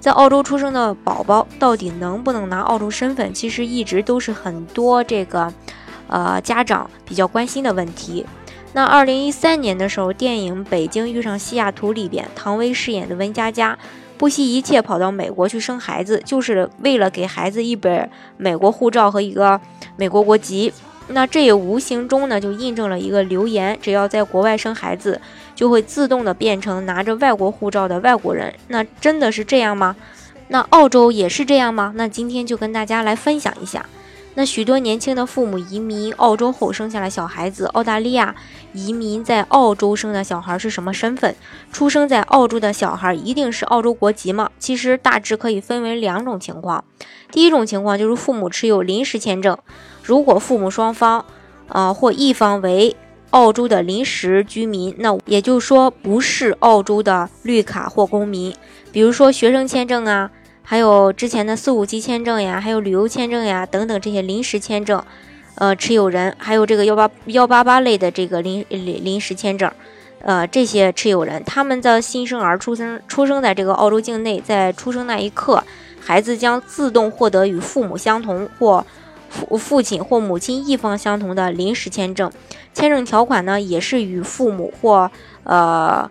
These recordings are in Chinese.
在澳洲出生的宝宝到底能不能拿澳洲身份？其实一直都是很多这个，呃，家长比较关心的问题。那二零一三年的时候，电影《北京遇上西雅图》里边，唐薇饰演的温佳佳不惜一切跑到美国去生孩子，就是为了给孩子一本美国护照和一个美国国籍。那这也无形中呢，就印证了一个流言：只要在国外生孩子，就会自动的变成拿着外国护照的外国人。那真的是这样吗？那澳洲也是这样吗？那今天就跟大家来分享一下。那许多年轻的父母移民澳洲后生下了小孩子，澳大利亚移民在澳洲生的小孩是什么身份？出生在澳洲的小孩一定是澳洲国籍吗？其实大致可以分为两种情况。第一种情况就是父母持有临时签证，如果父母双方，呃或一方为澳洲的临时居民，那也就是说不是澳洲的绿卡或公民，比如说学生签证啊。还有之前的四五级签证呀，还有旅游签证呀等等这些临时签证，呃，持有人还有这个幺八幺八八类的这个临临临时签证，呃，这些持有人，他们的新生儿出生出生在这个澳洲境内，在出生那一刻，孩子将自动获得与父母相同或父父亲或母亲一方相同的临时签证，签证条款呢也是与父母或呃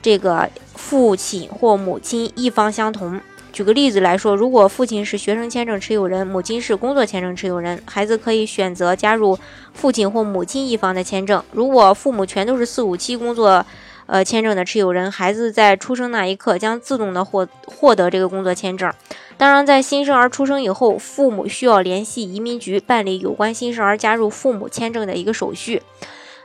这个父亲或母亲一方相同。举个例子来说，如果父亲是学生签证持有人，母亲是工作签证持有人，孩子可以选择加入父亲或母亲一方的签证。如果父母全都是四五七工作，呃签证的持有人，孩子在出生那一刻将自动的获获得这个工作签证。当然，在新生儿出生以后，父母需要联系移民局办理有关新生儿加入父母签证的一个手续。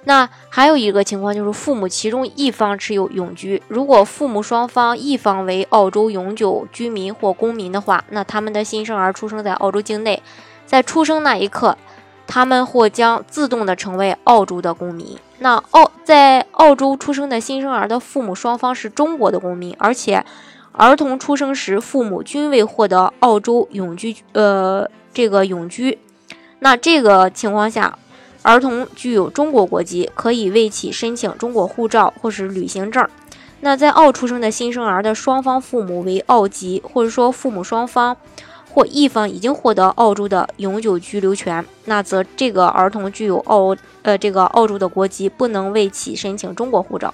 那还有一个情况就是父母其中一方持有永居，如果父母双方一方为澳洲永久居民或公民的话，那他们的新生儿出生在澳洲境内，在出生那一刻，他们或将自动的成为澳洲的公民。那澳在澳洲出生的新生儿的父母双方是中国的公民，而且儿童出生时父母均未获得澳洲永居，呃，这个永居，那这个情况下。儿童具有中国国籍，可以为其申请中国护照或是旅行证。那在澳出生的新生儿的双方父母为澳籍，或者说父母双方或一方已经获得澳洲的永久居留权，那则这个儿童具有澳呃这个澳洲的国籍，不能为其申请中国护照。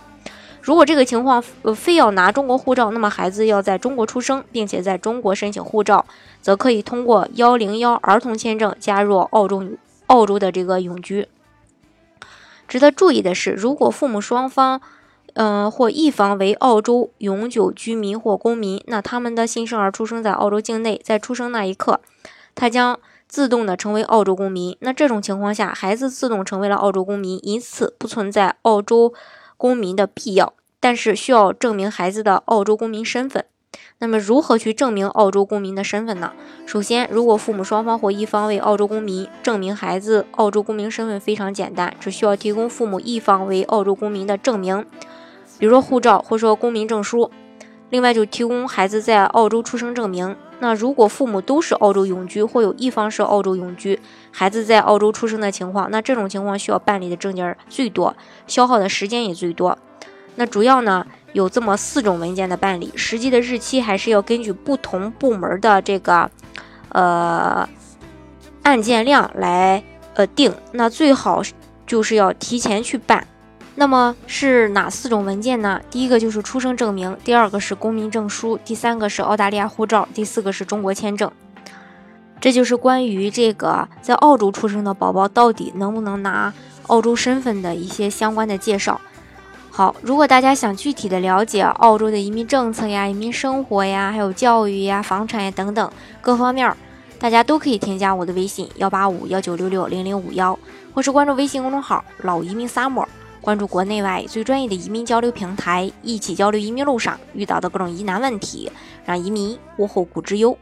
如果这个情况呃非要拿中国护照，那么孩子要在中国出生，并且在中国申请护照，则可以通过幺零幺儿童签证加入澳洲。澳洲的这个永居，值得注意的是，如果父母双方，嗯，或一方为澳洲永久居民或公民，那他们的新生儿出生在澳洲境内，在出生那一刻，他将自动的成为澳洲公民。那这种情况下，孩子自动成为了澳洲公民，因此不存在澳洲公民的必要，但是需要证明孩子的澳洲公民身份。那么，如何去证明澳洲公民的身份呢？首先，如果父母双方或一方为澳洲公民，证明孩子澳洲公民身份非常简单，只需要提供父母一方为澳洲公民的证明，比如说护照或说公民证书。另外，就提供孩子在澳洲出生证明。那如果父母都是澳洲永居，或有一方是澳洲永居，孩子在澳洲出生的情况，那这种情况需要办理的证件最多，消耗的时间也最多。那主要呢？有这么四种文件的办理，实际的日期还是要根据不同部门的这个呃案件量来呃定。那最好就是要提前去办。那么是哪四种文件呢？第一个就是出生证明，第二个是公民证书，第三个是澳大利亚护照，第四个是中国签证。这就是关于这个在澳洲出生的宝宝到底能不能拿澳洲身份的一些相关的介绍。好，如果大家想具体的了解澳洲的移民政策呀、移民生活呀、还有教育呀、房产呀等等各方面，大家都可以添加我的微信幺八五幺九六六零零五幺，或是关注微信公众号“老移民 summer”，关注国内外最专业的移民交流平台，一起交流移民路上遇到的各种疑难问题，让移民无后顾之忧。